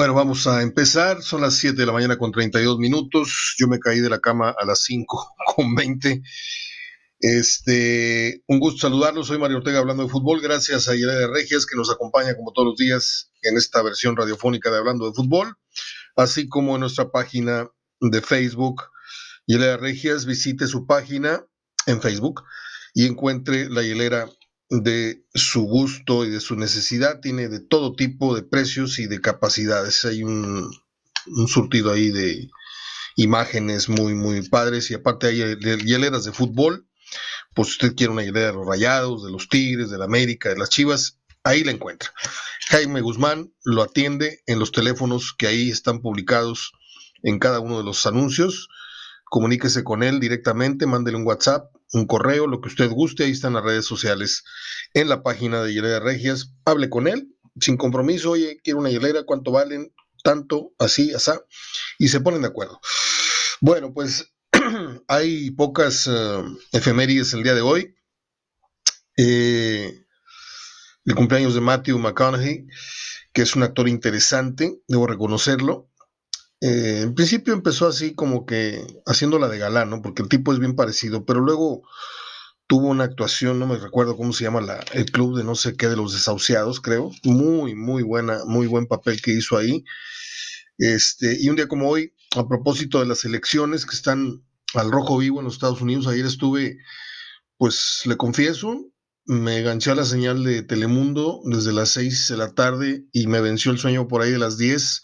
Bueno, vamos a empezar. Son las 7 de la mañana con 32 minutos. Yo me caí de la cama a las 5 con 20. Este, un gusto saludarlos. Soy Mario Ortega hablando de fútbol. Gracias a de Regias que nos acompaña como todos los días en esta versión radiofónica de Hablando de Fútbol, así como en nuestra página de Facebook. Yelera Regias, visite su página en Facebook y encuentre la hilera de su gusto y de su necesidad, tiene de todo tipo de precios y de capacidades. Hay un, surtido ahí de imágenes muy, muy padres y aparte hay hieleras de fútbol. Pues usted quiere una hilera de los Rayados, de los Tigres, de la América, de las Chivas, ahí la encuentra. Jaime Guzmán lo atiende en los teléfonos que ahí están publicados en cada uno de los anuncios. Comuníquese con él directamente, mándele un WhatsApp un correo, lo que usted guste, ahí están las redes sociales en la página de Hielera Regias, hable con él, sin compromiso, oye, quiero una hielera, ¿cuánto valen? Tanto, así, así, y se ponen de acuerdo. Bueno, pues hay pocas uh, efemérides el día de hoy. Eh, el cumpleaños de Matthew McConaughey, que es un actor interesante, debo reconocerlo. Eh, en principio empezó así como que haciéndola de galán, ¿no? Porque el tipo es bien parecido, pero luego tuvo una actuación, no me recuerdo cómo se llama la, el club de no sé qué, de los desahuciados, creo. Muy, muy buena, muy buen papel que hizo ahí. Este, y un día como hoy, a propósito de las elecciones que están al rojo vivo en los Estados Unidos, ayer estuve, pues le confieso, me enganché a la señal de Telemundo desde las 6 de la tarde y me venció el sueño por ahí de las 10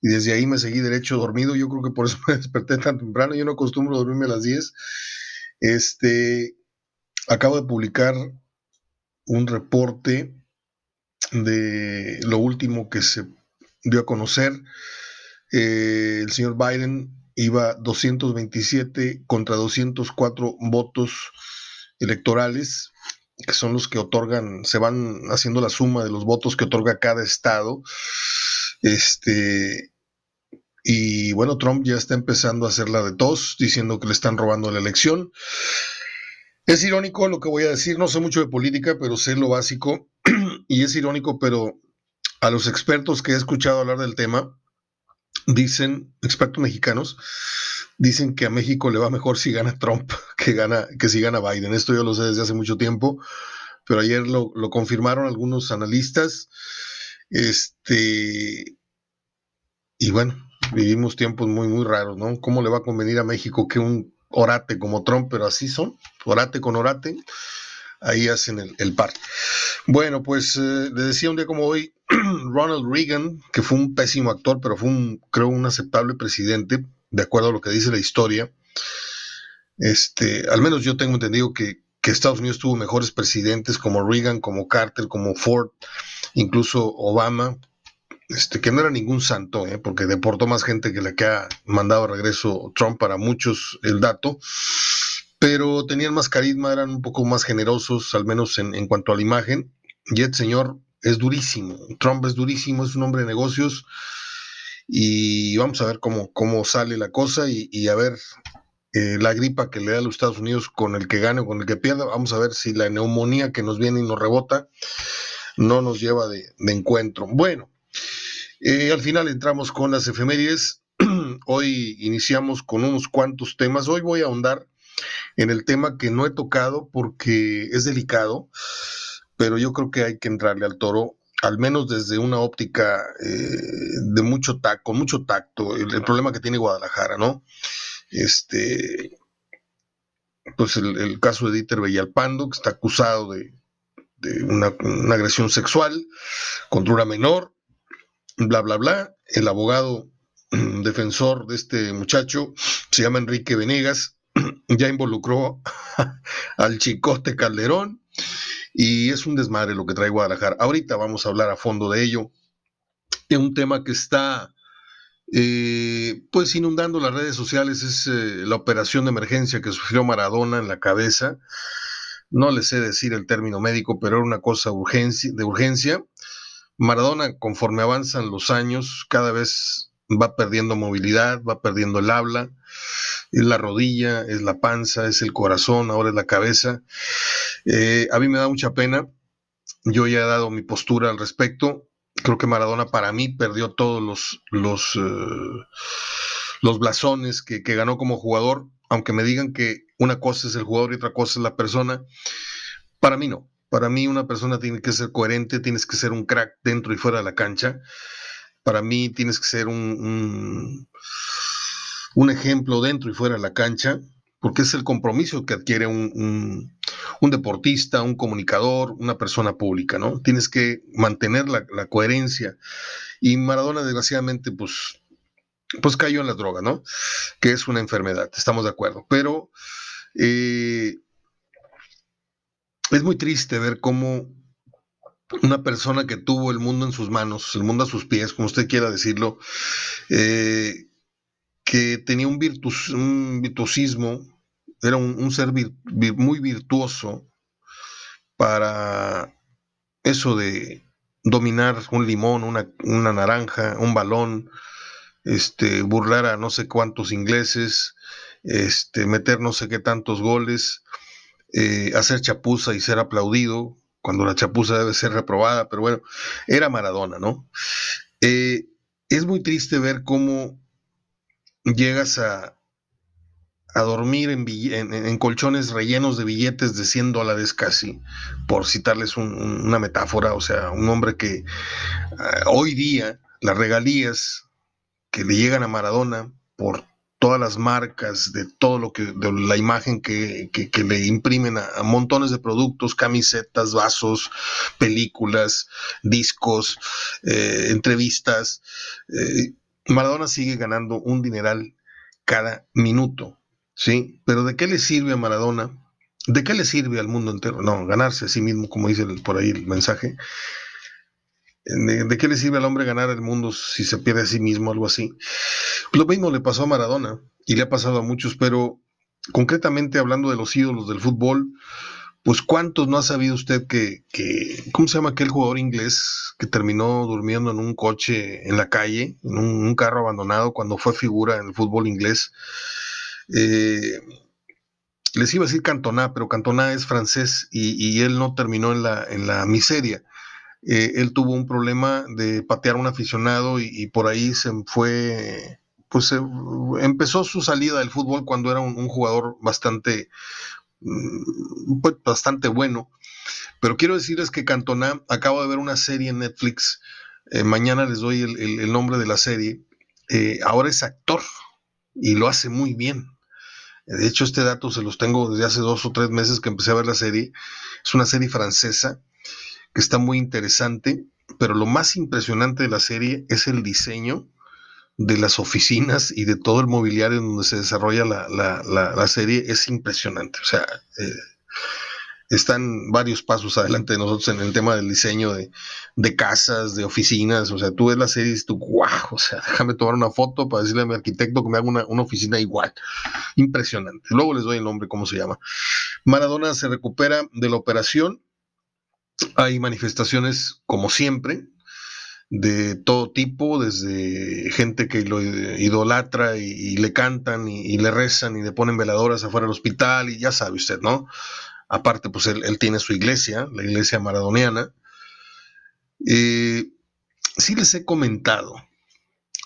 y desde ahí me seguí derecho dormido. Yo creo que por eso me desperté tan temprano. Yo no acostumbro dormirme a las 10. Este, acabo de publicar un reporte de lo último que se dio a conocer. Eh, el señor Biden iba 227 contra 204 votos electorales, que son los que otorgan, se van haciendo la suma de los votos que otorga cada estado. Este, y bueno, Trump ya está empezando a hacer la de tos, diciendo que le están robando la elección. Es irónico lo que voy a decir, no sé mucho de política, pero sé lo básico. y es irónico, pero a los expertos que he escuchado hablar del tema, dicen, expertos mexicanos, dicen que a México le va mejor si gana Trump que, gana, que si gana Biden. Esto yo lo sé desde hace mucho tiempo, pero ayer lo, lo confirmaron algunos analistas. Este, y bueno, vivimos tiempos muy, muy raros, ¿no? ¿Cómo le va a convenir a México que un orate como Trump, pero así son, orate con orate, ahí hacen el, par. Bueno, pues eh, le decía un día como hoy, Ronald Reagan, que fue un pésimo actor, pero fue un, creo, un aceptable presidente, de acuerdo a lo que dice la historia. Este, al menos yo tengo entendido que Estados Unidos tuvo mejores presidentes como Reagan, como Carter, como Ford, incluso Obama, este, que no era ningún santo, ¿eh? porque deportó más gente que la que ha mandado regreso Trump para muchos el dato, pero tenían más carisma, eran un poco más generosos, al menos en, cuanto a la imagen, y el señor es durísimo, Trump es durísimo, es un hombre de negocios, y vamos a ver cómo, cómo sale la cosa y, a ver eh, la gripa que le da a los Estados Unidos con el que gane o con el que pierda, vamos a ver si la neumonía que nos viene y nos rebota no nos lleva de, encuentro. Bueno, eh, al final entramos con las efemérides. Hoy iniciamos con unos cuantos temas. Hoy voy a ahondar en el tema que no he tocado porque es delicado, pero yo creo que hay que entrarle al toro, al menos desde una óptica eh, de mucho tacto, mucho tacto, el, problema que tiene Guadalajara, ¿no? Este, pues el, caso de Dieter Bellalpando, que está acusado de, una, una agresión sexual contra una menor, bla, bla, bla. El abogado mm, defensor de este muchacho se llama Enrique Venegas, ya involucró al chicote Calderón y es un desmadre lo que trae Guadalajara. Ahorita vamos a hablar a fondo de ello. Es un tema que está eh, pues inundando las redes sociales, es eh, la operación de emergencia que sufrió Maradona en la cabeza. No le sé decir el término médico, pero era una cosa de urgencia. Maradona, conforme avanzan los años, cada vez va perdiendo movilidad, va perdiendo el habla, es la rodilla, es la panza, es el corazón, ahora es la cabeza. Eh, a mí me da mucha pena, yo ya he dado mi postura al respecto, Creo que Maradona para mí perdió todos los, los, eh, los blasones que, que, ganó como jugador, aunque me digan que una cosa es el jugador y otra cosa es la persona. Para mí no. Para mí una persona tiene que ser coherente, tienes que ser un crack dentro y fuera de la cancha. Para mí tienes que ser un, un, ejemplo dentro y fuera de la cancha, porque es el compromiso que adquiere un, un, deportista, un comunicador, una persona pública, ¿no? Tienes que mantener la, la coherencia. Y Maradona, desgraciadamente, pues, pues cayó en la droga, ¿no? Que es una enfermedad, estamos de acuerdo. Pero eh, es muy triste ver cómo una persona que tuvo el mundo en sus manos, el mundo a sus pies, como usted quiera decirlo, eh, que tenía un, virtuosismo, era un, ser muy virtuoso para eso de dominar un limón, una, naranja, un balón, este, burlar a no sé cuántos ingleses, este, meter no sé qué tantos goles, eh, hacer chapuza y ser aplaudido, cuando la chapuza debe ser reprobada, pero bueno, era Maradona, ¿no? Eh, es muy triste ver cómo llegas a, dormir en, colchones rellenos de billetes de 100 dólares casi, por citarles una metáfora, o sea, un hombre que ah, hoy día las regalías que le llegan a Maradona por todas las marcas, de todo lo que, de la imagen que, le imprimen a, montones de productos, camisetas, vasos, películas, discos, eh, entrevistas. Eh, Maradona sigue ganando un dineral cada minuto, ¿sí? Pero ¿de qué le sirve a Maradona? ¿De qué le sirve al mundo entero? No, ganarse a sí mismo, como dice por ahí el mensaje. ¿De, qué le sirve al hombre ganar el mundo si se pierde a sí mismo, algo así? Lo mismo le pasó a Maradona y le ha pasado a muchos, pero concretamente hablando de los ídolos del fútbol, pues cuántos no ha sabido usted que, ¿cómo se llama aquel jugador inglés que terminó durmiendo en un coche en la calle, en un, carro abandonado cuando fue figura en el fútbol inglés? Eh, les iba a decir Cantona, pero Cantona es francés y, él no terminó en la, en la miseria. Eh, él tuvo un problema de patear a un aficionado y, por ahí se fue, pues empezó su salida del fútbol cuando era un, jugador bastante, mm, pues, bastante bueno. Pero quiero decirles que Cantona, acabo de ver una serie en Netflix, eh, mañana les doy el, nombre de la serie, eh, ahora es actor y lo hace muy bien. De hecho, este dato se los tengo desde hace dos o tres meses que empecé a ver la serie. Es una serie francesa que está muy interesante, pero lo más impresionante de la serie es el diseño de las oficinas y de todo el mobiliario en donde se desarrolla la, serie es impresionante. O sea, eh, están varios pasos adelante de nosotros en el tema del diseño de, casas, de oficinas. O sea, tú ves la serie y dices guau, o sea, déjame tomar una foto para decirle a mi arquitecto que me haga una, una oficina igual. Impresionante. Luego les doy el nombre, cómo se llama. Maradona se recupera de la operación hay manifestaciones, como siempre, de todo tipo, desde gente que lo idolatra y, le cantan y, le rezan y le ponen veladoras afuera del hospital y ya sabe usted, ¿no? Aparte, pues él, tiene su iglesia, la iglesia maradoniana. Eh, sí les he comentado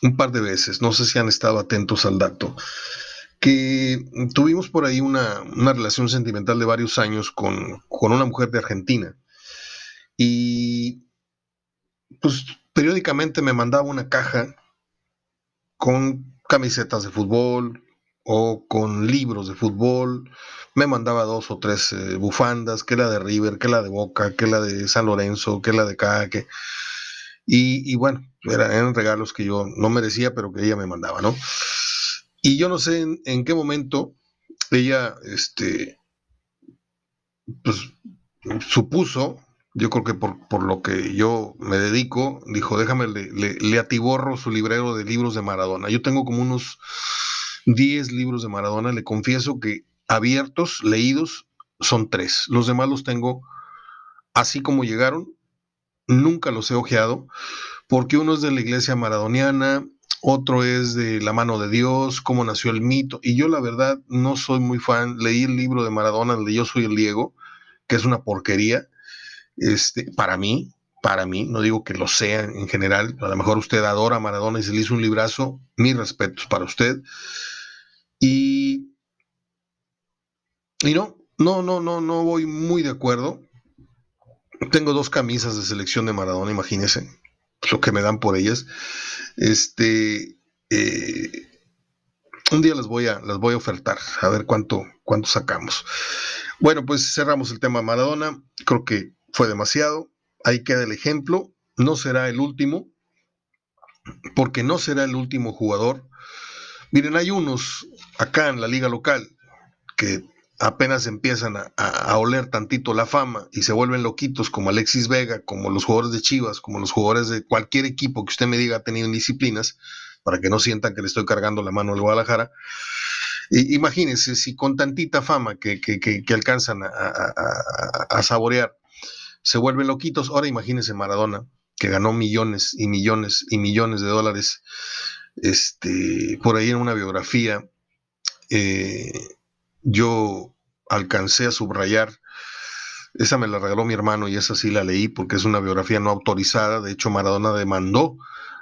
un par de veces, no sé si han estado atentos al dato, que tuvimos por ahí una, relación sentimental de varios años con, con una mujer de Argentina y pues periódicamente me mandaba una caja con camisetas de fútbol o con libros de fútbol. Me mandaba dos o tres eh, bufandas, que la de River, que la de Boca, que la de San Lorenzo, que la de Caque. Y, y bueno, eran, regalos que yo no merecía, pero que ella me mandaba, ¿no? Y yo no sé en, en qué momento ella, este, pues, supuso yo creo que por, lo que yo me dedico, dijo, déjame, le, le, atiborro su librero de libros de Maradona. Yo tengo como unos 10 libros de Maradona, le confieso que abiertos, leídos, son tres. Los demás los tengo así como llegaron, nunca los he ojeado, porque uno es de la iglesia maradoniana, otro es de la mano de Dios, cómo nació el mito, y yo la verdad no soy muy fan, leí el libro de Maradona, el de Yo soy el Diego, que es una porquería, este, para mí, para mí, no digo que lo sea en general, a lo mejor usted adora a Maradona y se le hizo un librazo, mis respetos para usted. Y, no, no, no, no, no voy muy de acuerdo. Tengo dos camisas de selección de Maradona, imagínense lo que me dan por ellas. Este, eh, un día las voy a, las voy a ofertar, a ver cuánto, cuánto sacamos. Bueno, pues cerramos el tema Maradona. Creo que fue demasiado. Ahí queda el ejemplo. No será el último, porque no será el último jugador. Miren, hay unos acá en la liga local que apenas empiezan a, oler tantito la fama y se vuelven loquitos como Alexis Vega, como los jugadores de Chivas, como los jugadores de cualquier equipo que usted me diga ha tenido disciplinas, para que no sientan que le estoy cargando la mano al Guadalajara. imagínense si con tantita fama que, alcanzan a, saborear se vuelven loquitos, ahora imagínense Maradona, que ganó millones y millones y millones de dólares, este, por ahí en una biografía. Eh, yo alcancé a subrayar, esa me la regaló mi hermano y esa sí la leí porque es una biografía no autorizada, de hecho Maradona demandó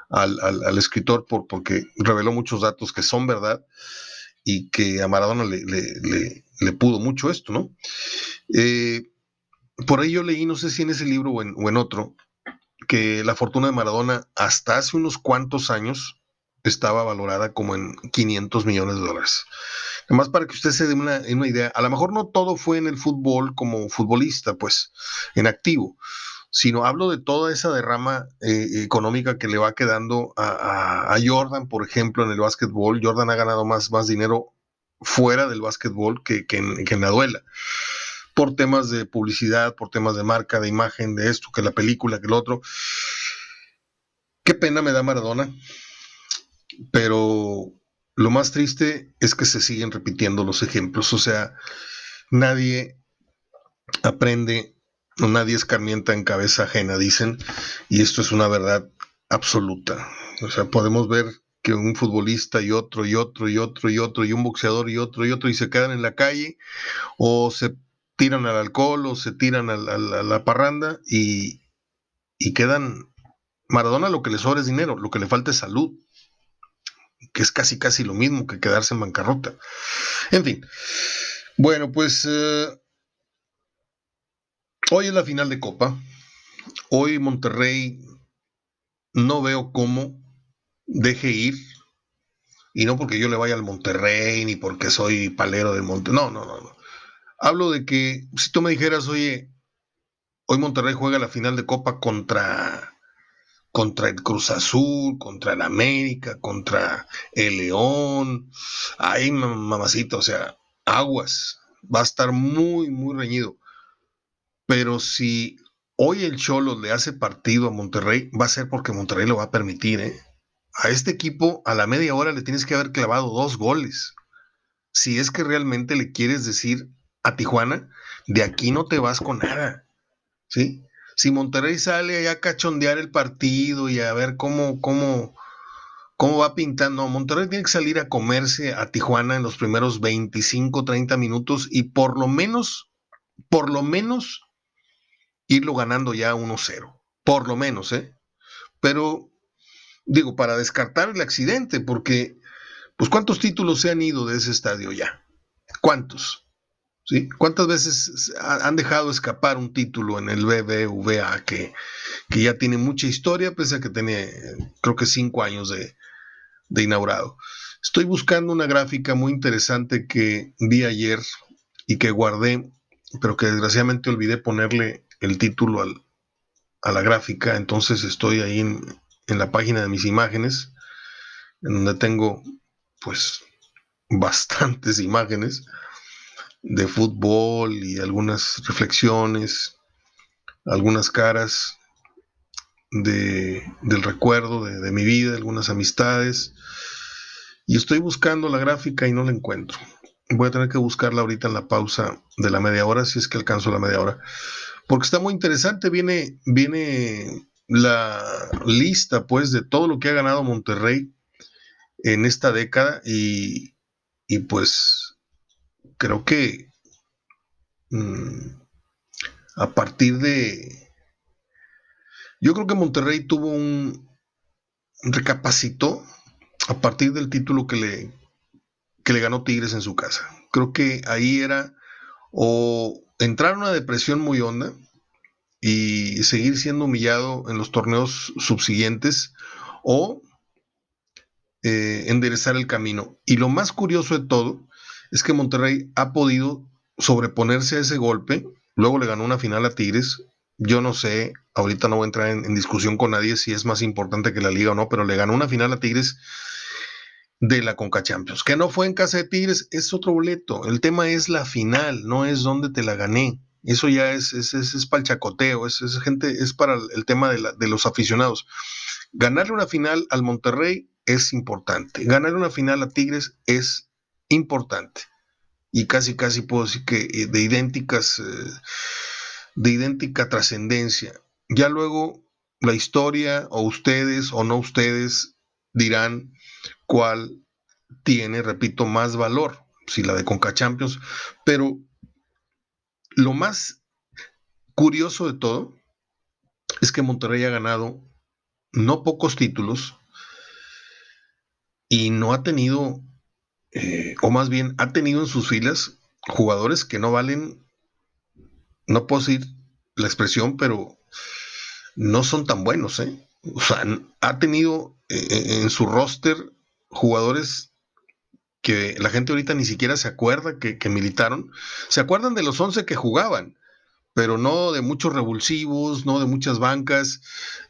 al, escritor por, porque reveló muchos datos que son verdad y que a Maradona le, pudo mucho esto, ¿no? Eh, por ahí yo leí, no sé si en ese libro o en, o en otro, que la fortuna de Maradona hasta hace unos cuantos años estaba valorada como en 500 millones de dólares. Además, para que usted se dé una, idea, a lo mejor no todo fue en el fútbol como futbolista, pues, en activo, sino hablo de toda esa derrama eh, económica que le va quedando a, Jordan, por ejemplo, en el básquetbol. Jordan ha ganado más, dinero fuera del básquetbol que, que en la duela por temas de publicidad, por temas de marca, de imagen, de esto, que la película, que el otro. Qué pena me da Maradona, pero lo más triste es que se siguen repitiendo los ejemplos, o sea, nadie aprende, nadie escarmienta en cabeza ajena, dicen, y esto es una verdad absoluta. O sea, podemos ver que un futbolista y otro y otro y otro y otro y un boxeador y otro y otro y se quedan en la calle o se tiran al alcohol o se tiran a la, parranda y, y quedan... Maradona lo que le sobra es dinero, lo que le falta es salud que es casi casi lo mismo que quedarse en bancarrota. En fin, bueno, pues eh, hoy es la final de Copa. Hoy Monterrey no veo cómo deje ir. Y no porque yo le vaya al Monterrey, ni porque soy palero del Monterrey. No, no, no, no. Hablo de que si tú me dijeras, oye, hoy Monterrey juega la final de Copa contra contra el Cruz Azul, contra el América, contra el León. Ay, mamacito, o sea, aguas. Va a estar muy, muy reñido. Pero si hoy el Cholo le hace partido a Monterrey, va a ser porque Monterrey lo va a permitir, ¿eh? A este equipo a la media hora le tienes que haber clavado dos goles. Si es que realmente le quieres decir a Tijuana, de aquí no te vas con nada. ¿Sí? si Monterrey sale a cachondear el partido y a ver cómo, cómo, cómo va pintando, Monterrey tiene que salir a comerse a Tijuana en los primeros 25, 30 minutos y por lo menos, por lo menos, irlo ganando ya 1-0. Por lo menos, ¿eh? Pero, digo, para descartar el accidente, porque, pues, ¿cuántos títulos se han ido de ese estadio ya? ¿Cuántos? ¿Cuántas veces han dejado escapar un título en el BBVA que, que ya tiene mucha historia, pese a que tiene, creo que cinco años de, inaugurado? Estoy buscando una gráfica muy interesante que vi ayer y que guardé, pero que desgraciadamente olvidé ponerle el título a la gráfica, entonces estoy ahí en, en la página de mis imágenes, en donde tengo pues bastantes imágenes de fútbol y algunas reflexiones, algunas caras de, del recuerdo de, mi vida, algunas amistades. Y estoy buscando la gráfica y no la encuentro. Voy a tener que buscarla ahorita en la pausa de la media hora, si es que alcanzo la media hora. Porque está muy interesante, viene, viene la lista pues de todo lo que ha ganado Monterrey en esta década y, y pues creo que mm, a partir de, Yo creo que Monterrey tuvo un recapacitó a partir del título que le, que le ganó Tigres en su casa. Creo que ahí era o entrar en una depresión muy honda y seguir siendo humillado en los torneos subsiguientes o eh, enderezar el camino. Y lo más curioso de todo es que Monterrey ha podido sobreponerse a ese golpe. Luego le ganó una final a Tigres. Yo no sé, ahorita no voy a entrar en, discusión con nadie si es más importante que la liga o no, pero le ganó una final a Tigres de la Conca Champions. Que no fue en casa de Tigres, es otro boleto. El tema es la final, no es donde te la gané. Eso ya es, es, es, para el chacoteo, es, gente, es para el tema de, de los aficionados. Ganarle una final al Monterrey es importante. Ganar una final a Tigres es importante. Y casi, casi puedo decir que eh, de idénticas, eh, de idéntica trascendencia. Ya luego la historia, o ustedes o no ustedes, dirán cuál tiene, repito, más valor, si la de Conca Champions, pero lo más curioso de todo es que Monterrey ha ganado no pocos títulos y no ha tenido, eh, o más bien ha tenido en sus filas jugadores que no valen, no puedo decir la expresión, pero no son tan buenos, ¿eh? O sea, ha tenido eh, en su roster jugadores que la gente ahorita ni siquiera se acuerda que, militaron. Se acuerdan de los 11 que jugaban, pero no de muchos revulsivos, no de muchas bancas,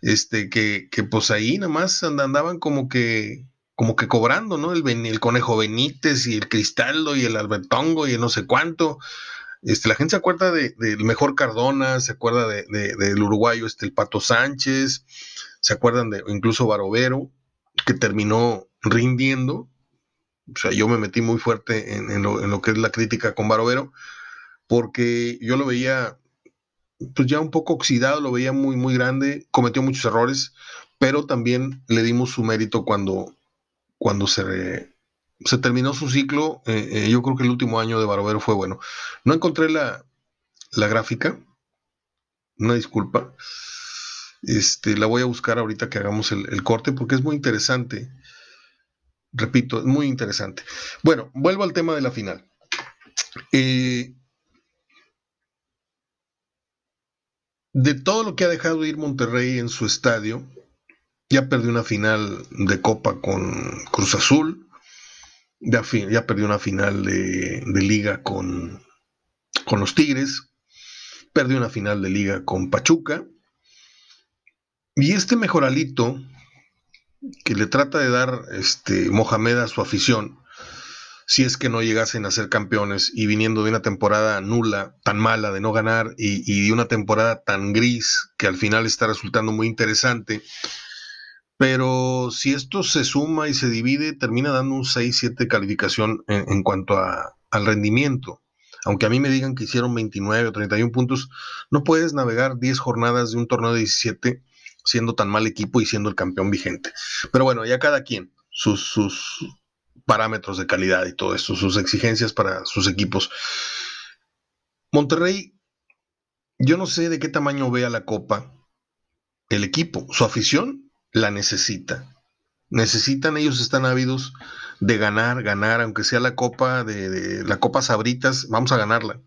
este, que, que pues ahí nada más andaban como que, como que cobrando, ¿no? El, Conejo Benítez y el Cristaldo y el Albertongo y el no sé cuánto. Este, la gente se acuerda del mejor Cardona, se acuerda de, del uruguayo este, el Pato Sánchez, se acuerdan de incluso Barovero, que terminó rindiendo. O sea, yo me metí muy fuerte en, lo, que es la crítica con Barovero, porque yo lo veía, pues ya un poco oxidado, lo veía muy, muy grande, cometió muchos errores, pero también le dimos su mérito cuando, cuando se, terminó su ciclo. Eh, eh, yo creo que el último año de Barovero fue bueno. No encontré la, la gráfica, una disculpa. Este, la voy a buscar ahorita que hagamos el corte porque es muy interesante Repito, es muy interesante. Bueno, vuelvo al tema de la final. Eh, de todo lo que ha dejado ir Monterrey en su estadio, ya perdió una final de Copa con Cruz Azul, ya, perdió una final de, liga con, con los Tigres, perdió una final de liga con Pachuca, y este mejoralito que le trata de dar este, Mohamed a su afición, si es que no llegasen a ser campeones y viniendo de una temporada nula, tan mala de no ganar y, de una temporada tan gris que al final está resultando muy interesante. Pero si esto se suma y se divide, termina dando un 6-7 calificación en, cuanto al rendimiento. Aunque a mí me digan que hicieron 29 o 31 puntos, no puedes navegar 10 jornadas de un torneo de 17 siendo tan mal equipo y siendo el campeón vigente. Pero bueno, ya cada quien, sus, parámetros de calidad y todo esto, sus exigencias para sus equipos. Monterrey, yo no sé de qué tamaño vea la copa el equipo, su afición la necesita. Necesitan, ellos están ávidos de ganar, ganar, aunque sea la copa de, de la copa Sabritas, vamos a ganarla.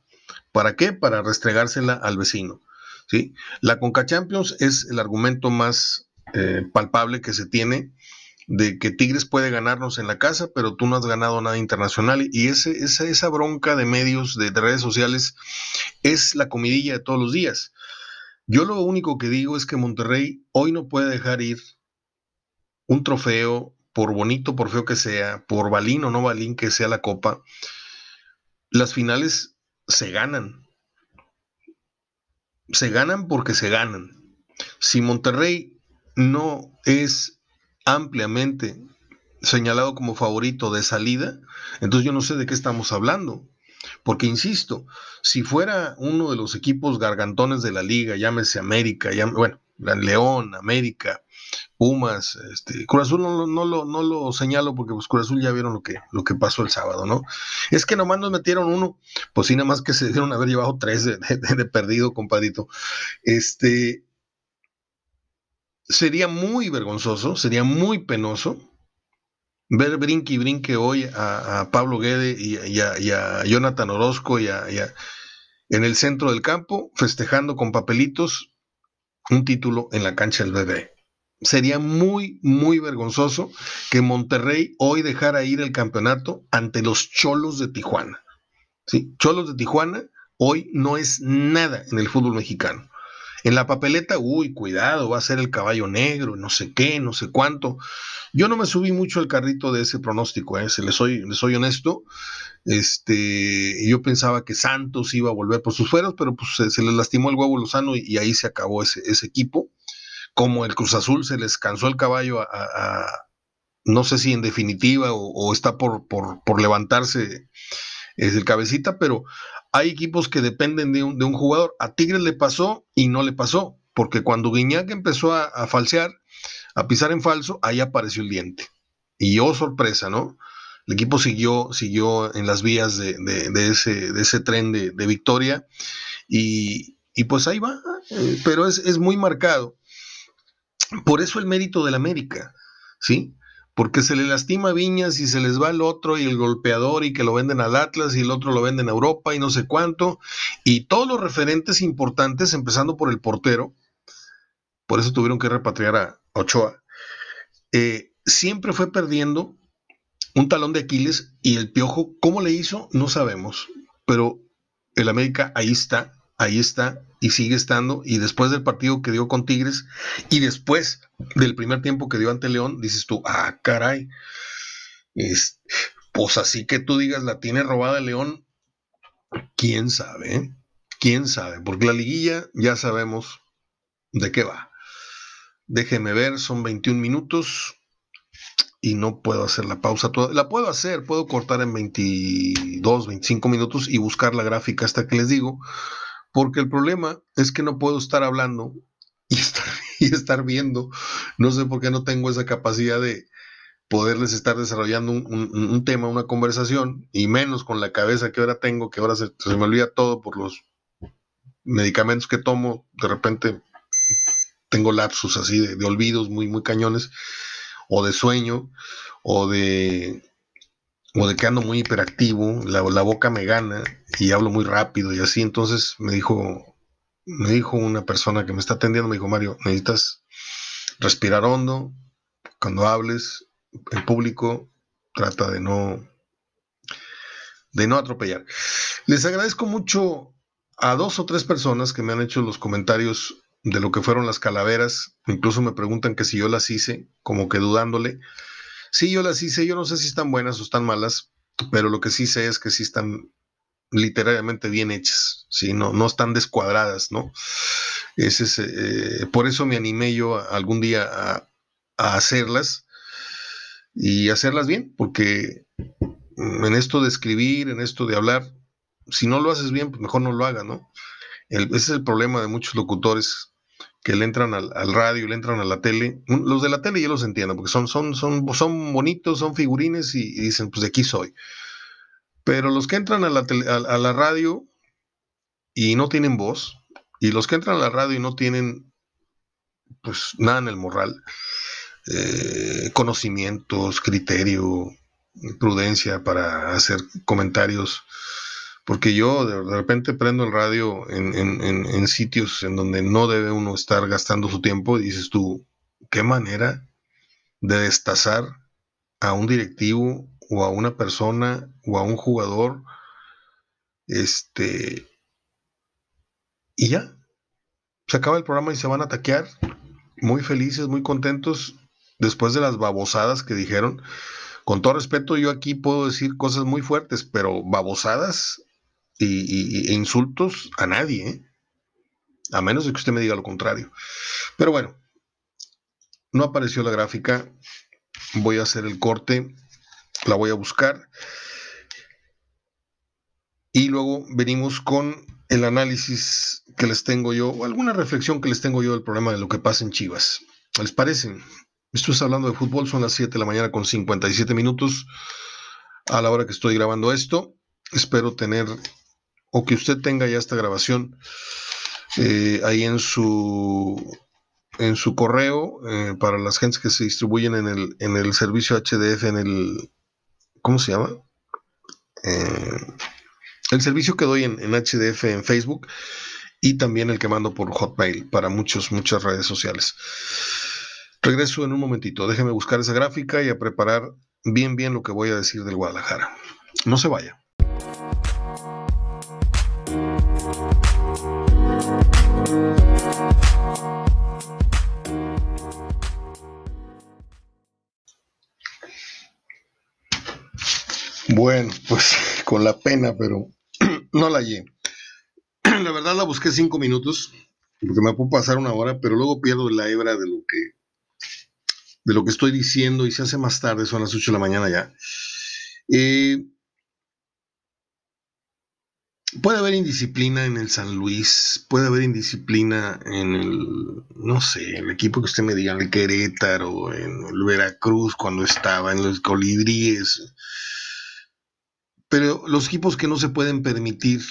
¿Para qué? Para restregársela al vecino. ¿sí? La Conca Champions es el argumento más eh, palpable que se tiene de que Tigres puede ganarnos en la casa, pero tú no has ganado nada internacional. Y ese, esa, esa bronca de medios, de, redes sociales, es la comidilla de todos los días. Yo lo único que digo es que Monterrey hoy no puede dejar ir un trofeo, por bonito, por feo que sea, por balín o no balín que sea la copa. Las finales se ganan, se ganan porque se ganan. Si Monterrey no es ampliamente señalado como favorito de salida, entonces yo no sé de qué estamos hablando. Porque, insisto, si fuera uno de los equipos gargantones de la liga, llámese América, bueno, León, América, Pumas, este, Cruz Azul no, no, lo, no lo señalo porque pues Cruz Azul ya vieron lo que, lo que pasó el sábado, ¿no? Es que nomás nos metieron uno, pues sí, nada más que se dieron haber llevado tres de, perdido, compadito. Este, sería muy vergonzoso, sería muy penoso ver brinque y brinque hoy a, Pablo Guede y, a, Jonathan Orozco y, en el centro del campo festejando con papelitos un título en la cancha del bebé. Sería muy, muy vergonzoso que Monterrey hoy dejara ir el campeonato ante los Cholos de Tijuana. Cholos de Tijuana hoy no es nada en el fútbol mexicano. En la papeleta, uy, cuidado, va a ser el caballo negro, no sé qué, no sé cuánto. Yo no me subí mucho al carrito de ese pronóstico, ¿eh? le soy, soy honesto. Este, yo pensaba que Santos iba a volver por sus fueros, pero pues se, le lastimó el huevo Lozano y, ahí se acabó ese, equipo. Como el Cruz Azul se les cansó el caballo a, no sé si en definitiva o, está por, por, por levantarse es el cabecita, pero hay equipos que dependen de un, de un, jugador. A Tigres le pasó y no le pasó, porque cuando Guiñac empezó a, falsear, a pisar en falso, ahí apareció el diente. Y oh, sorpresa, ¿no? El equipo siguió, siguió en las vías de, ese, de ese, tren de, victoria y, y, pues ahí va, eh, pero es, es muy marcado. Por eso el mérito del América, ¿sí? Porque se le lastima Viñas y se les va el otro y el golpeador y que lo venden al Atlas y el otro lo venden a Europa y no sé cuánto, y todos los referentes importantes, empezando por el portero, por eso tuvieron que repatriar a Ochoa, eh, siempre fue perdiendo un talón de Aquiles y el Piojo, ¿cómo le hizo? No sabemos, pero el América ahí está, ahí está y sigue estando. Y después del partido que dio con Tigres y después del primer tiempo que dio ante León, dices tú, ah, caray. Es, pues así que tú digas, la tiene robada León, quién sabe, quién sabe, porque la liguilla ya sabemos de qué va. Déjeme ver, son 21 minutos y no puedo hacer la pausa toda. La puedo hacer, puedo cortar en 22, 25 minutos y buscar la gráfica hasta que les digo, porque el problema es que no puedo estar hablando y estar, viendo. No sé por qué no tengo esa capacidad de poderles estar desarrollando un, tema, una conversación, y menos con la cabeza que ahora tengo, que ahora se, me olvida todo por los medicamentos que tomo. De repente tengo lapsus así de, de olvidos muy, muy cañones, o de sueño, o de o de que ando muy hiperactivo, la, la, boca me gana y hablo muy rápido y así. Entonces me dijo, me dijo una persona que me está atendiendo, me dijo, Mario, necesitas respirar hondo cuando hables en público, trata de no, de no atropellar. Les agradezco mucho a dos o tres personas que me han hecho los comentarios de lo que fueron las calaveras. Incluso me preguntan que si yo las hice, como que dudándole. Sí, yo las hice, yo no sé si están buenas o están malas, pero lo que sí sé es que sí están literariamente bien hechas, ¿sí? no, no están descuadradas, ¿no? Es eh, por eso me animé yo algún día a, hacerlas y hacerlas bien, porque en esto de escribir, en esto de hablar, si no lo haces bien, pues mejor no lo haga, ¿no? ese es el problema de muchos locutores que le entran al, radio, le entran a la tele. Los de la tele yo los entiendo, porque son, son, son, son bonitos, son figurines y, dicen, pues de aquí soy. Pero los que entran a la, a, la radio y no tienen voz, y los que entran a la radio y no tienen pues nada en el morral, eh, conocimientos, criterio, prudencia para hacer comentarios porque yo de, repente prendo el radio en, sitios en donde no debe uno estar gastando su tiempo y dices tú, qué manera de destazar a un directivo o a una persona o a un jugador, este, y ya, se acaba el programa y se van a taquear, muy felices, muy contentos, después de las babosadas que dijeron. Con todo respeto, yo aquí puedo decir cosas muy fuertes, pero babosadas y, e insultos a nadie, ¿eh? a menos de que usted me diga lo contrario. Pero bueno, no apareció la gráfica, voy a hacer el corte, la voy a buscar y luego venimos con el análisis que les tengo yo, o alguna reflexión que les tengo yo del problema de lo que pasa en Chivas. ¿Les parece? Estoy hablando de fútbol, son las 7 de la mañana con 57 minutos a la hora que estoy grabando esto. Espero tener o que usted tenga ya esta grabación eh, ahí en su en su correo eh, para las gentes que se distribuyen en el, en el servicio HDF, en el, ¿cómo se llama? Eh, el servicio que doy en, en, HDF en Facebook y también el que mando por Hotmail para muchos, muchas redes sociales. Regreso en un momentito, déjeme buscar esa gráfica y a preparar bien, bien lo que voy a decir del Guadalajara. No se vaya. Bueno, pues con la pena, pero no la hallé. La verdad la busqué cinco minutos, porque me puedo pasar una hora, pero luego pierdo la hebra de lo que de lo que estoy diciendo y se hace más tarde, son las 8 de la mañana ya. Eh, puede haber indisciplina en el San Luis, puede haber indisciplina en el, no sé, el equipo que usted me diga, el Querétaro, en el Veracruz cuando estaba, en los Colibríes. Pero los equipos que no se pueden permitir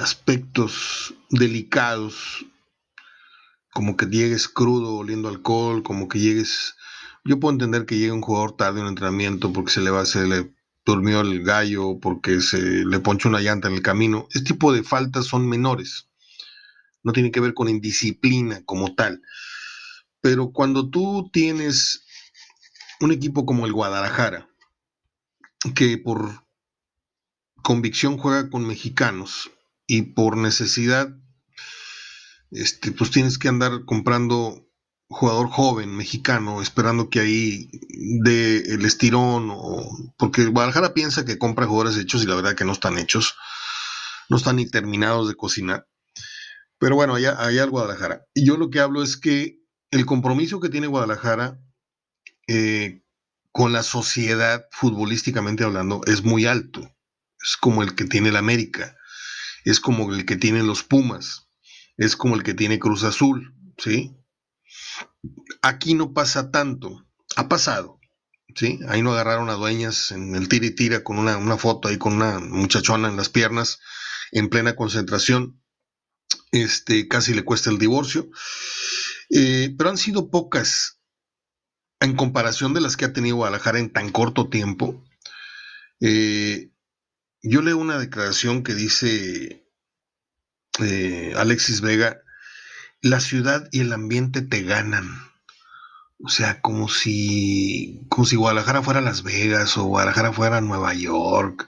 aspectos delicados, como que llegues crudo oliendo alcohol, como que llegues... Yo puedo entender que llegue un jugador tarde en un entrenamiento porque se le va, se le durmió el gallo, porque se le ponchó una llanta en el camino. Este tipo de faltas son menores. No tiene que ver con indisciplina como tal. Pero cuando tú tienes un equipo como el Guadalajara, que por convicción juega con mexicanos y por necesidad, este, pues tienes que andar comprando jugador joven mexicano, esperando que ahí dé el estirón, o, porque Guadalajara piensa que compra jugadores hechos y la verdad que no están hechos, no están ni terminados de cocinar. Pero bueno, allá, allá el Guadalajara. Y yo lo que hablo es que el compromiso que tiene Guadalajara eh, con la sociedad, futbolísticamente hablando, es muy alto. Es como el que tiene el América, es como el que tiene los Pumas, es como el que tiene Cruz Azul, ¿sí? Aquí no pasa tanto, ha pasado, ¿sí? Ahí no agarraron a dueñas en el tira y tira con una, una foto ahí con una muchachona en las piernas, en plena concentración, este, casi le cuesta el divorcio. Eh, pero han sido pocas en comparación de las que ha tenido Guadalajara en tan corto tiempo, eh, yo leo una declaración que dice eh, Alexis Vega, la ciudad y el ambiente te ganan. O sea, como si, como si Guadalajara fuera Las Vegas o Guadalajara fuera Nueva York.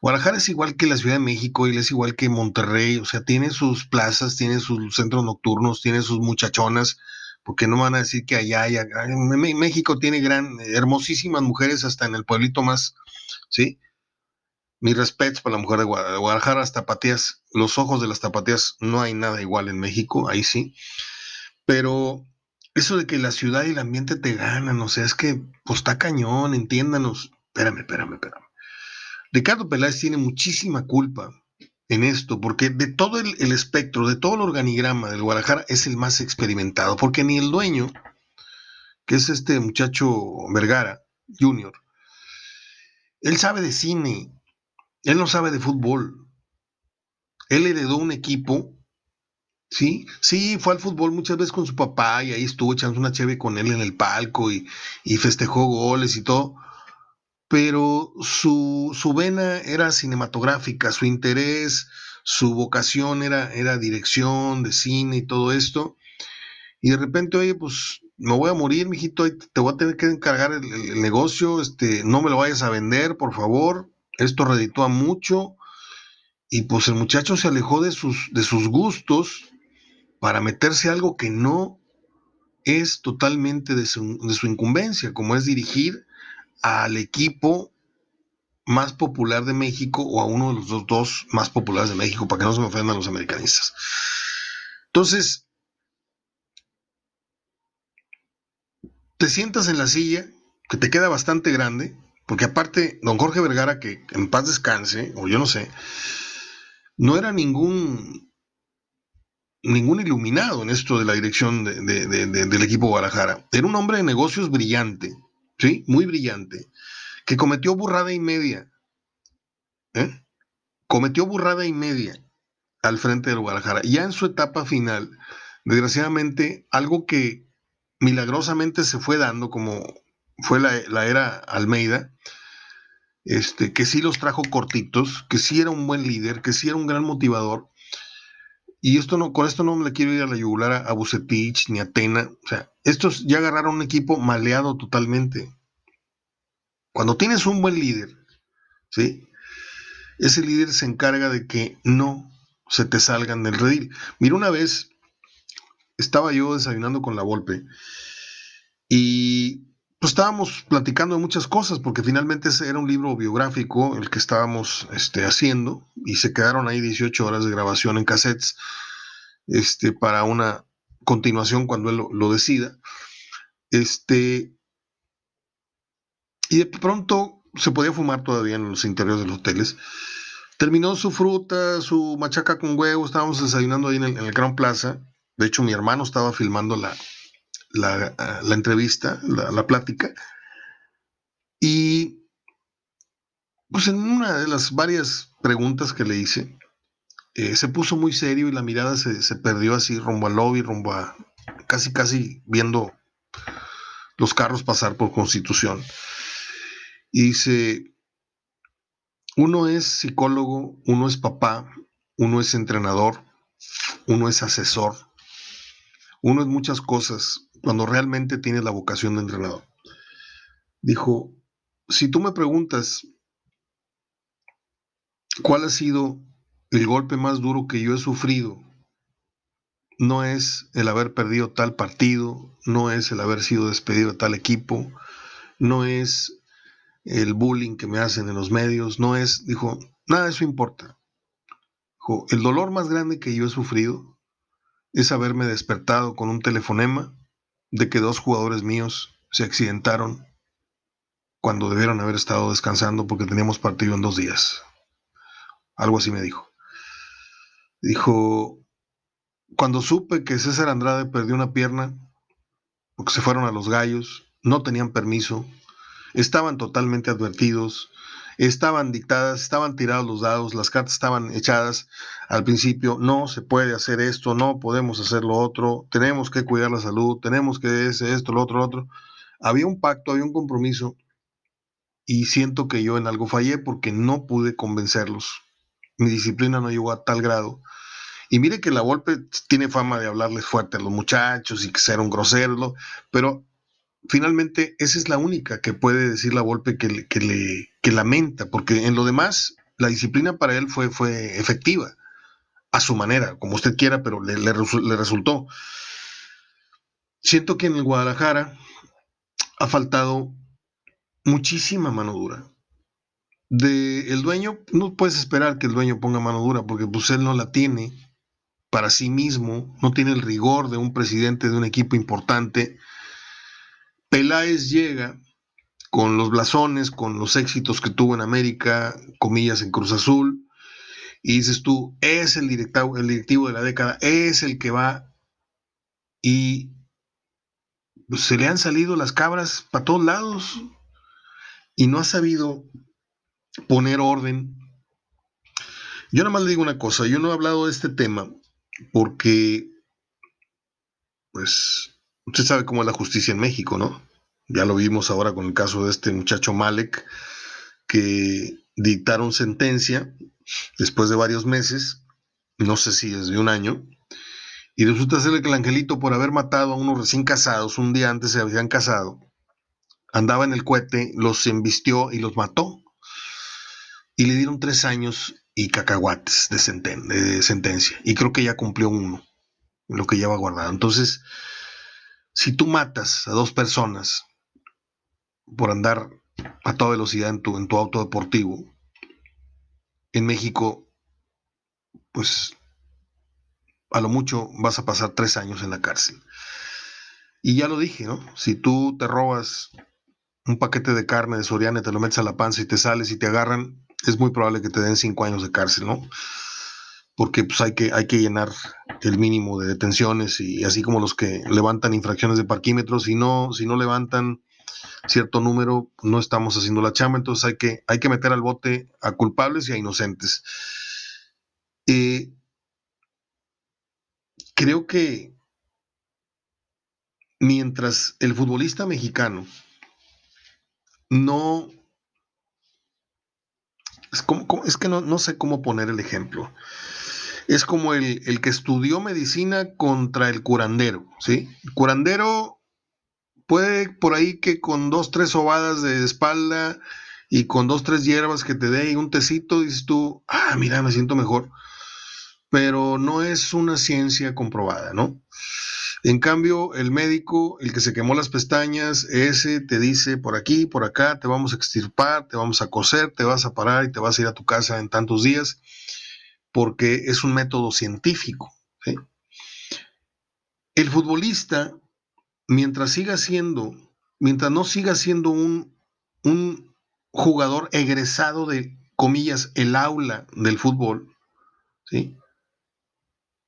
Guadalajara es igual que la Ciudad de México y es igual que Monterrey. O sea, tiene sus plazas, tiene sus centros nocturnos, tiene sus muchachonas porque no van a decir que allá hay, México tiene gran, hermosísimas mujeres hasta en el pueblito más, ¿sí? Mi respeto para la mujer de Guadalajara, las tapatías, los ojos de las tapatías, no hay nada igual en México, ahí sí, pero eso de que la ciudad y el ambiente te ganan, o sea, es que, pues está cañón, entiéndanos, espérame, espérame, espérame. Ricardo Peláez tiene muchísima culpa en esto, porque de todo el, espectro, de todo el organigrama del Guadalajara es el más experimentado, porque ni el dueño, que es este muchacho Vergara Junior, él sabe de cine, él no sabe de fútbol. Él heredó un equipo, ¿sí? Sí, fue al fútbol muchas veces con su papá y ahí estuvo echando una cheve con él en el palco y, y festejó goles y todo, pero su, su, vena era cinematográfica, su interés, su vocación era, era dirección de cine y todo esto. Y de repente, oye, pues me voy a morir, mijito, te voy a tener que encargar el, negocio, este, no me lo vayas a vender, por favor. Esto reditúa mucho. Y pues el muchacho se alejó de sus, de sus gustos para meterse a algo que no es totalmente de su, de su incumbencia, como es dirigir al equipo más popular de México o a uno de los dos, más populares de México, para que no se me ofendan los americanistas. Entonces, te sientas en la silla, que te queda bastante grande, porque aparte, don Jorge Vergara, que en paz descanse, o yo no sé, no era ningún ningún iluminado en esto de la dirección del equipo Guadalajara. Era un hombre de negocios brillante, ¿sí? Muy brillante, que cometió burrada y media. ¿eh? Cometió burrada y media al frente del Guadalajara. Ya en su etapa final, desgraciadamente, algo que milagrosamente se fue dando, como fue la, era Almeida, este, que sí los trajo cortitos, que sí era un buen líder, que sí era un gran motivador. Y esto no, con esto no me le quiero ir a la yugular a, a Bucetich ni a Tena. O sea, estos ya agarraron un equipo maleado totalmente. Cuando tienes un buen líder, ¿sí? Ese líder se encarga de que no se te salgan del redil. Mira, una vez estaba yo desayunando con la Volpe y pues estábamos platicando de muchas cosas, porque finalmente era un libro biográfico el que estábamos este, haciendo, y se quedaron ahí 18 horas de grabación en cassettes este, para una continuación cuando él lo, decida. Este, y de pronto se podía fumar todavía en los interiores de los hoteles. Terminó su fruta, su machaca con huevo, estábamos desayunando ahí en el, en Gran Plaza. De hecho, mi hermano estaba filmando la, la, entrevista, la, plática. Y pues en una de las varias preguntas que le hice, eh, se puso muy serio y la mirada se, se, perdió así rumbo al lobby, rumbo a casi, casi viendo los carros pasar por Constitución. Y dice, uno es psicólogo, uno es papá, uno es entrenador, uno es asesor, uno es muchas cosas cuando realmente tienes la vocación de entrenador. Dijo, si tú me preguntas cuál ha sido el golpe más duro que yo he sufrido, no es el haber perdido tal partido, no es el haber sido despedido de tal equipo, no es el bullying que me hacen en los medios, no es, dijo, nada de eso importa. Dijo, el dolor más grande que yo he sufrido es haberme despertado con un telefonema de que dos jugadores míos se accidentaron cuando debieron haber estado descansando porque teníamos partido en dos días. Algo así me dijo. Dijo, cuando supe que César Andrade perdió una pierna porque se fueron a los gallos, no tenían permiso, estaban totalmente advertidos, estaban dictadas, estaban tirados los dados, las cartas estaban echadas al principio, no se puede hacer esto, no podemos hacer lo otro, tenemos que cuidar la salud, tenemos que hacer esto, lo otro, lo otro. Había un pacto, había un compromiso y siento que yo en algo fallé porque no pude convencerlos. Mi disciplina no llegó a tal grado. Y mire que la golpe tiene fama de hablarles fuerte a los muchachos y que ser un grosero, pero finalmente esa es la única que puede decir la Volpe que, le, lamenta, porque en lo demás la disciplina para él fue, efectiva, a su manera, como usted quiera, pero le, le, resultó. Siento que en el Guadalajara ha faltado muchísima mano dura. De el dueño, no puedes esperar que el dueño ponga mano dura, porque pues él no la tiene para sí mismo, no tiene el rigor de un presidente de un equipo importante Peláez llega con los blasones, con los éxitos que tuvo en América, comillas en Cruz Azul, y dices tú, es el directivo, el directivo de la década, es el que va y pues, se le han salido las cabras para todos lados y no ha sabido poner orden. Yo nada más le digo una cosa, yo no he hablado de este tema porque, pues, Usted sabe cómo es la justicia en México, ¿no? Ya lo vimos ahora con el caso de este muchacho Malek, que dictaron sentencia después de varios meses, no sé si es de un año, y resulta ser que el angelito por haber matado a unos recién casados, un día antes se habían casado, andaba en el cohete, los embistió y los mató. Y le dieron tres años y cacahuates de, de sentencia. Y creo que ya cumplió uno, lo que lleva guardado. Entonces, si tú matas a dos personas por andar a toda velocidad en tu, en tu auto deportivo, en México, pues a lo mucho vas a pasar tres años en la cárcel. Y ya lo dije, ¿no? Si tú te robas un paquete de carne de Soriana te lo metes a la panza y te sales y te agarran, es muy probable que te den cinco años de cárcel, ¿no? Porque pues, hay, que, hay que llenar el mínimo de detenciones y así como los que levantan infracciones de parquímetros, si no, si no levantan cierto número, no estamos haciendo la chamba, entonces hay que, hay que meter al bote a culpables y a inocentes. Eh, creo que mientras el futbolista mexicano no... Es, que no, sé cómo poner el ejemplo. Es como el, el, que estudió medicina contra el curandero, ¿sí? El curandero puede por ahí que con dos, tres sobadas de espalda y con dos, tres hierbas que te dé y un tecito, dices tú, ah, mira, me siento mejor. Pero no es una ciencia comprobada, ¿no? En cambio, el médico, el que se quemó las pestañas, ese te dice por aquí, por acá, te vamos a extirpar, te vamos a coser, te vas a parar y te vas a ir a tu casa en tantos días, porque es un método científico. El futbolista, mientras siga siendo, mientras no siga siendo un, un jugador egresado de, comillas, el aula del fútbol, ¿sí?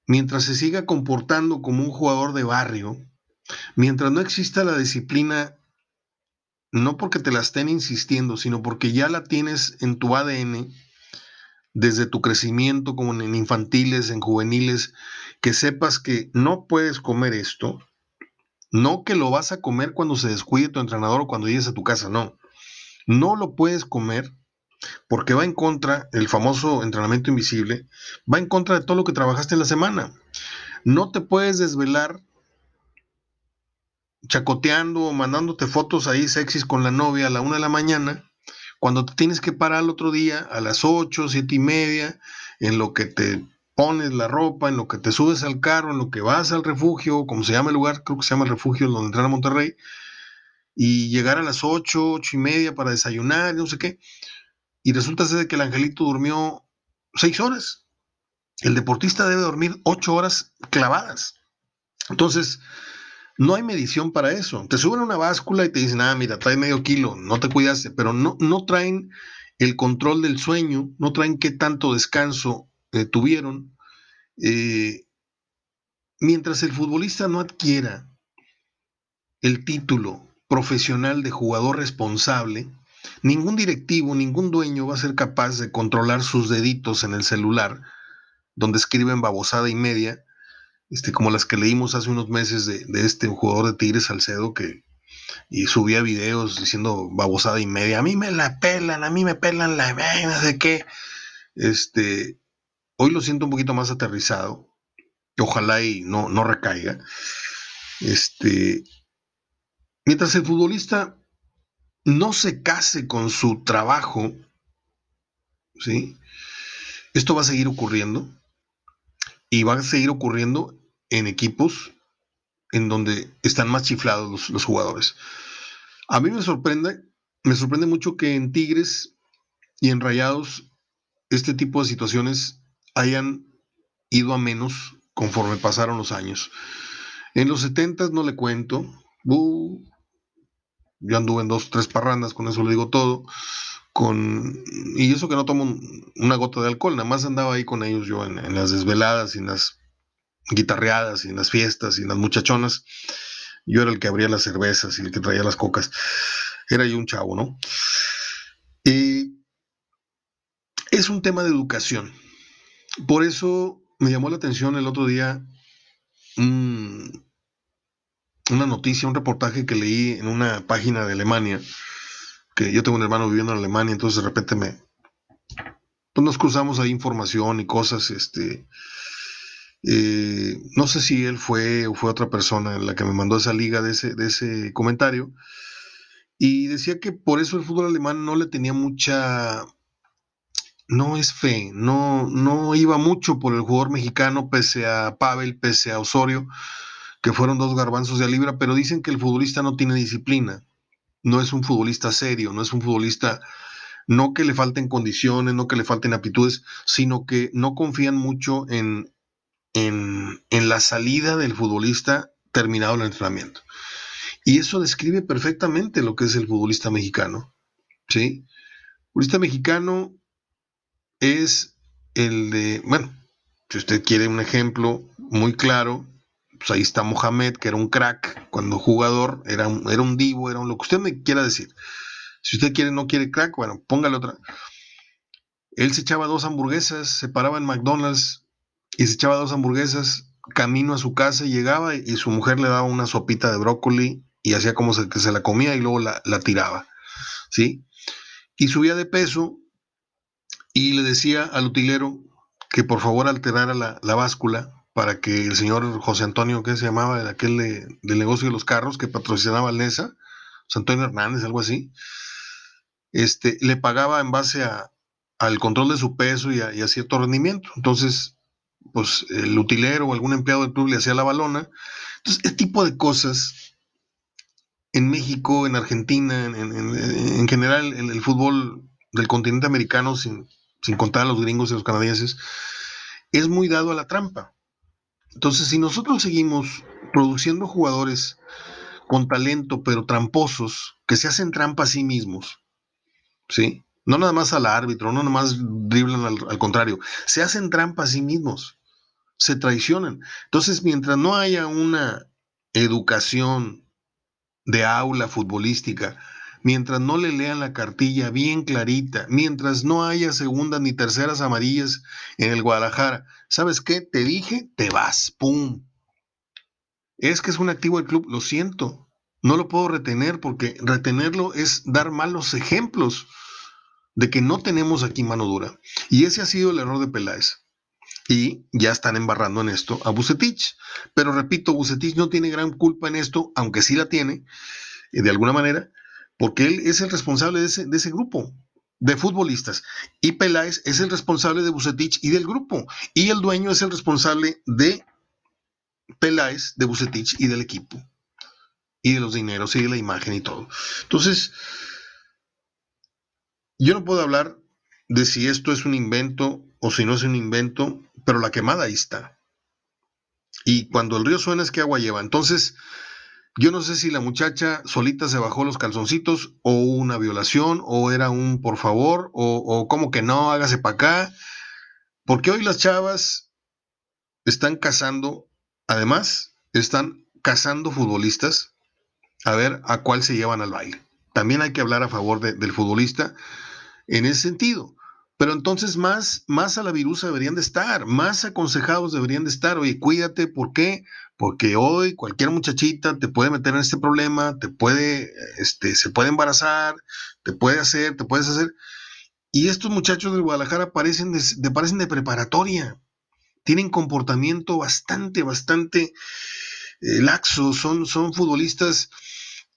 mientras se siga comportando como un jugador de barrio, mientras no exista la disciplina, no porque te la estén insistiendo, sino porque ya la tienes en tu ADN desde tu crecimiento, como en infantiles, en juveniles, que sepas que no puedes comer esto, no que lo vas a comer cuando se descuide tu entrenador o cuando llegues a tu casa, no. No lo puedes comer porque va en contra, el famoso entrenamiento invisible, va en contra de todo lo que trabajaste en la semana. No te puedes desvelar chacoteando o mandándote fotos ahí sexys con la novia a la una de la mañana, cuando te tienes que parar el otro día a las ocho, siete y media, en lo que te pones la ropa, en lo que te subes al carro, en lo que vas al refugio, como se llama el lugar, creo que se llama el refugio donde entrena Monterrey, y llegar a las ocho, ocho y media para desayunar, no sé qué y resulta ser que el angelito durmió seis horas. El deportista debe dormir ocho horas clavadas. Entonces, no hay medición para eso. Te suben una báscula y te dicen, ah, mira, trae medio kilo, no te cuidaste, pero no, no traen el control del sueño, no traen qué tanto descanso eh, tuvieron. Eh, mientras el futbolista no adquiera el título profesional de jugador responsable, Ningún directivo, ningún dueño va a ser capaz de controlar sus deditos en el celular, donde escriben babosada y media, este, como las que leímos hace unos meses de, este jugador de Tigres Salcedo que y subía videos diciendo babosada y media. A mí me la pelan, a mí me pelan la no sé qué. Este, hoy lo siento un poquito más aterrizado. Ojalá y no, no recaiga. Este, mientras el futbolista no se case con su trabajo, ¿sí? Esto va a seguir ocurriendo y va a seguir ocurriendo en equipos en donde están más chiflados los, jugadores. A mí me sorprende, me sorprende mucho que en Tigres y en Rayados este tipo de situaciones hayan ido a menos conforme pasaron los años. En los 70 no le cuento, yo anduve en dos, tres parrandas, con eso le digo todo. Con, y eso que no tomo una gota de alcohol, nada más andaba ahí con ellos yo en, las desveladas y en las guitarreadas y en las fiestas y en las muchachonas. Yo era el que abría las cervezas y el que traía las cocas. Era yo un chavo, ¿no? Y es un tema de educación. Por eso me llamó la atención el otro día una noticia, un reportaje que leí en una página de Alemania, que yo tengo un hermano viviendo en Alemania, entonces de repente me, pues nos cruzamos ahí información y cosas, este, eh, no sé si él fue o fue otra persona la que me mandó esa liga de ese, de ese comentario, y decía que por eso el fútbol alemán no le tenía mucha, no es fe, no, no iba mucho por el jugador mexicano, pese a Pavel, pese a Osorio, que fueron dos garbanzos de libra, pero dicen que el futbolista no tiene disciplina, no es un futbolista serio, no es un futbolista, no que le falten condiciones, no que le falten aptitudes, sino que no confían mucho en, en, la salida del futbolista terminado el entrenamiento. Y eso describe perfectamente lo que es el futbolista mexicano. ¿sí? El futbolista mexicano es el de, bueno, si usted quiere un ejemplo muy claro, pues ahí está Mohamed, que era un crack cuando jugador, era un, era un divo, era un, lo que usted me quiera decir. Si usted quiere, no quiere crack, bueno, póngale otra. Él se echaba dos hamburguesas, se paraba en McDonald's y se echaba dos hamburguesas camino a su casa llegaba y, su mujer le daba una sopita de brócoli y hacía como que se la comía y luego la, tiraba, ¿sí? Y subía de peso y le decía al utilero que por favor alterara la, báscula para que el señor José Antonio, que se llamaba, aquel del negocio de los carros que patrocinaba al NESA, José Antonio Hernández, algo así, este, le pagaba en base a, al control de su peso y a, cierto rendimiento. Entonces, pues el utilero o algún empleado del club le hacía la balona. Entonces, este tipo de cosas en México, en Argentina, en, general, en el fútbol del continente americano, sin, sin contar a los gringos y los canadienses, es muy dado a la trampa. Entonces, si nosotros seguimos produciendo jugadores con talento, pero tramposos, que se hacen trampa a sí mismos, ¿sí? No nada más al árbitro, no nada más driblan al, contrario, se hacen trampa a sí mismos, se traicionan. Entonces, mientras no haya una educación de aula futbolística, mientras no le lean la cartilla bien clarita, mientras no haya segundas ni terceras amarillas en el Guadalajara, ¿sabes qué? Te dije, te vas, ¡pum! Es que es un activo del club, lo siento, no lo puedo retener porque retenerlo es dar malos ejemplos de que no tenemos aquí mano dura. Y ese ha sido el error de Peláez. Y ya están embarrando en esto a Bucetich. Pero repito, Bucetich no tiene gran culpa en esto, aunque sí la tiene, eh, de alguna manera, porque él es el responsable de ese, de ese grupo de futbolistas. Y Peláez es el responsable de Bucetich y del grupo. Y el dueño es el responsable de Peláez, de Bucetich y del equipo. Y de los dineros y de la imagen y todo. Entonces, yo no puedo hablar de si esto es un invento o si no es un invento, pero la quemada ahí está. Y cuando el río suena es que agua lleva. Entonces, yo no sé si la muchacha solita se bajó los calzoncitos o una violación o era un por favor o, o como que no, hágase para acá. Porque hoy las chavas están cazando, además, están cazando futbolistas a ver a cuál se llevan al baile. También hay que hablar a favor del futbolista en ese sentido. Pero entonces más, más a la virusa deberían de estar, más aconsejados deberían de estar. Oye, cuídate, ¿por qué? Porque hoy cualquier muchachita te puede meter en este problema, te puede, este, se puede embarazar, te puede hacer, te puedes hacer. Y estos muchachos del Guadalajara parecen de, parecen de preparatoria. Tienen comportamiento bastante, bastante eh, laxo. Son, son futbolistas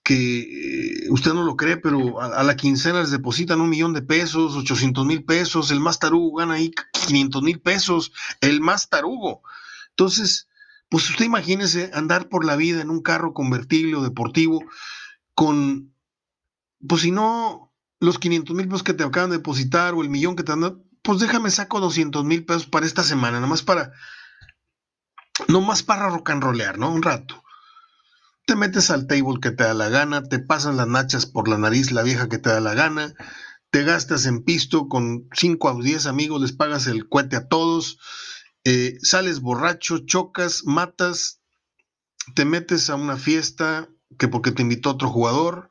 que eh, usted no lo cree, pero a, la quincena les depositan un millón de pesos, 800 mil pesos, el más tarugo gana ahí 500 mil pesos, el más tarugo. Entonces, pues usted imagínese andar por la vida en un carro convertible o deportivo con, pues si no, los 500 mil pesos que te acaban de depositar o el millón que te han pues déjame saco 200 mil pesos para esta semana, nomás para, nomás para rock and rollear, ¿no? Un rato te metes al table que te da la gana, te pasan las nachas por la nariz la vieja que te da la gana, te gastas en pisto con 5 a 10 amigos, les pagas el cohete a todos, eh, sales borracho, chocas, matas, te metes a una fiesta que porque te invitó otro jugador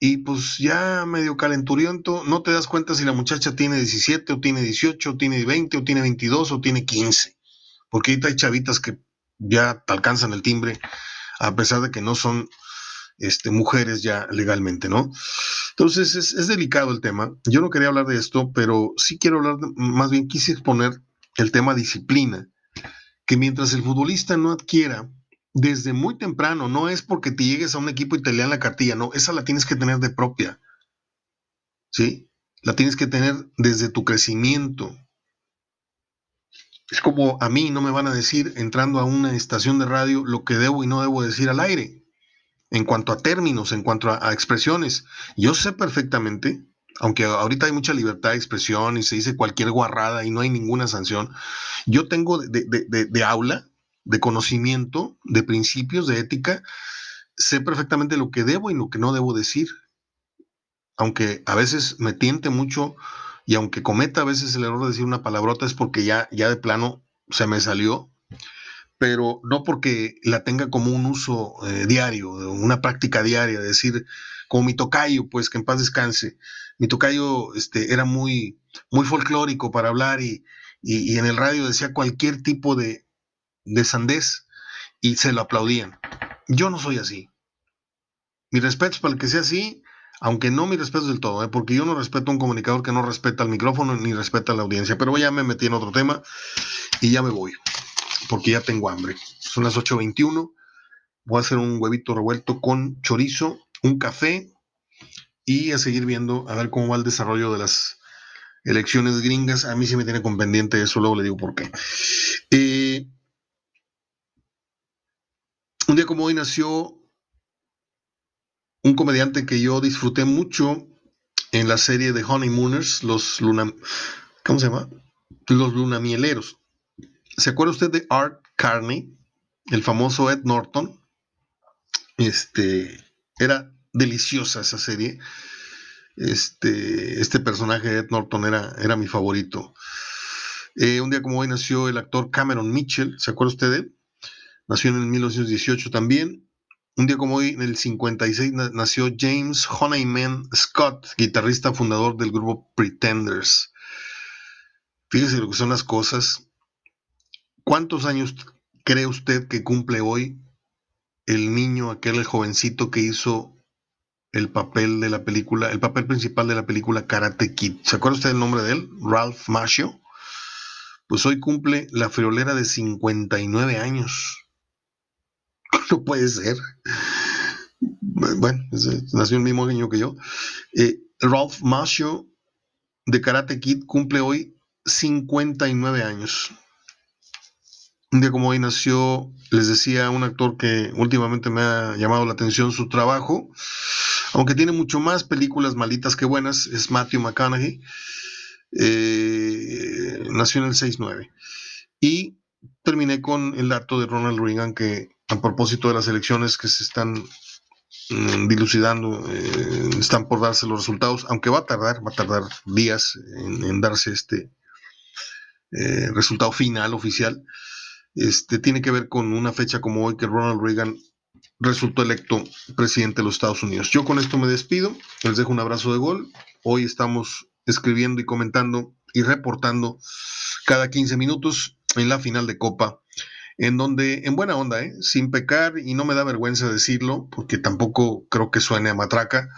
y pues ya medio calenturiento, no te das cuenta si la muchacha tiene 17 o tiene 18 o tiene 20 o tiene 22 o tiene 15, porque ahorita hay chavitas que ya te alcanzan el timbre a pesar de que no son este, mujeres ya legalmente, ¿no? Entonces es, delicado el tema. Yo no quería hablar de esto, pero sí quiero hablar, más bien quise exponer el tema disciplina, que mientras el futbolista no adquiera desde muy temprano, no es porque te llegues a un equipo y te lean la cartilla, no, esa la tienes que tener de propia, ¿sí? La tienes que tener desde tu crecimiento, es como a mí no me van a decir entrando a una estación de radio lo que debo y no debo decir al aire. En cuanto a términos, en cuanto a, expresiones, yo sé perfectamente, aunque ahorita hay mucha libertad de expresión y se dice cualquier guarrada y no hay ninguna sanción, yo tengo de, de aula, de conocimiento, de principios, de ética, sé perfectamente lo que debo y lo que no debo decir. Aunque a veces me tiente mucho y aunque cometa a veces el error de decir una palabrota es porque ya, ya de plano se me salió, pero no porque la tenga como un uso eh, diario, una práctica diaria, decir, como mi tocayo, pues que en paz descanse. Mi tocayo este, era muy, muy folclórico para hablar y, y, en el radio decía cualquier tipo de, de sandez y se lo aplaudían. Yo no soy así. Mi respeto es para el que sea así, aunque no mi respeto del todo, ¿eh? porque yo no respeto a un comunicador que no respeta el micrófono ni respeta a la audiencia. Pero ya me metí en otro tema y ya me voy, porque ya tengo hambre. Son las 8.21. Voy a hacer un huevito revuelto con chorizo, un café y a seguir viendo a ver cómo va el desarrollo de las elecciones gringas. A mí sí me tiene con pendiente eso, luego le digo por qué. Eh, un día como hoy nació un comediante que yo disfruté mucho en la serie de Honeymooners, los luna, ¿cómo se llama? Los lunamieleros. ¿Se acuerda usted de Art Carney, el famoso Ed Norton? Este, era deliciosa esa serie. Este, este personaje de Ed Norton era, era mi favorito. Eh, un día como hoy nació el actor Cameron Mitchell, ¿se acuerda usted de él? Nació en el 1918 también. Un día como hoy, en el 56, nació James Honeyman Scott, guitarrista fundador del grupo Pretenders. Fíjese lo que son las cosas. ¿Cuántos años cree usted que cumple hoy el niño, aquel jovencito que hizo el papel de la película, el papel principal de la película Karate Kid? ¿Se acuerda usted el nombre de él? Ralph Macchio. Pues hoy cumple la friolera de 59 años. no puede ser. Bueno, nació el mismo año que yo. Eh, Ralph Macchio de Karate Kid cumple hoy 59 años. Un día como hoy nació, les decía, un actor que últimamente me ha llamado la atención su trabajo, aunque tiene mucho más películas malitas que buenas, es Matthew McConaughey. Eh, nació en el 6-9. Y terminé con el dato de Ronald Reagan que a propósito de las elecciones que se están mm, dilucidando, eh, están por darse los resultados, aunque va a tardar, va a tardar días en, darse este eh, resultado final oficial. Este tiene que ver con una fecha como hoy que Ronald Reagan resultó electo presidente de los Estados Unidos. Yo con esto me despido, les dejo un abrazo de gol. Hoy estamos escribiendo y comentando y reportando cada 15 minutos en la final de Copa en donde, en buena onda, ¿eh? sin pecar, y no me da vergüenza decirlo, porque tampoco creo que suene a matraca,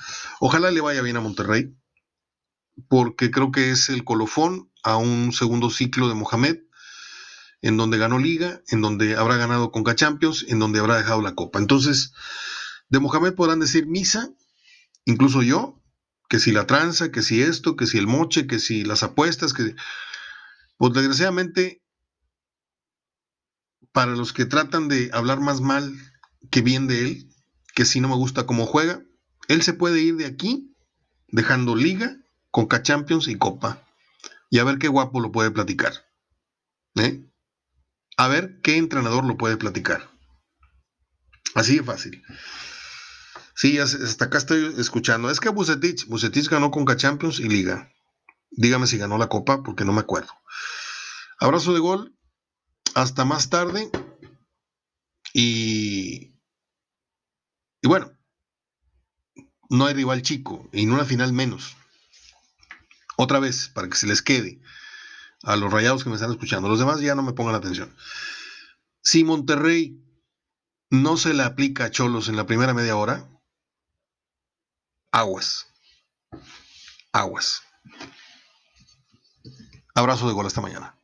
ojalá le vaya bien a Monterrey, porque creo que es el colofón a un segundo ciclo de Mohamed, en donde ganó Liga, en donde habrá ganado Conca Champions, en donde habrá dejado la Copa. Entonces, de Mohamed podrán decir misa, incluso yo, que si la tranza, que si esto, que si el moche, que si las apuestas, que... Pues desgraciadamente para los que tratan de hablar más mal que bien de él, que si no me gusta cómo juega, él se puede ir de aquí dejando liga, Conca Champions y Copa. Y a ver qué guapo lo puede platicar. ¿eh? A ver qué entrenador lo puede platicar. Así de fácil. Sí, hasta acá estoy escuchando. Es que Bucetich, Bucetich ganó Conca Champions y Liga. Dígame si ganó la Copa, porque no me acuerdo. Abrazo de gol hasta más tarde. Y, y bueno, no hay rival chico, y en una final menos. Otra vez, para que se les quede a los rayados que me están escuchando. Los demás ya no me pongan atención. Si Monterrey no se le aplica a Cholos en la primera media hora, aguas. Aguas. Abrazo de gol hasta mañana.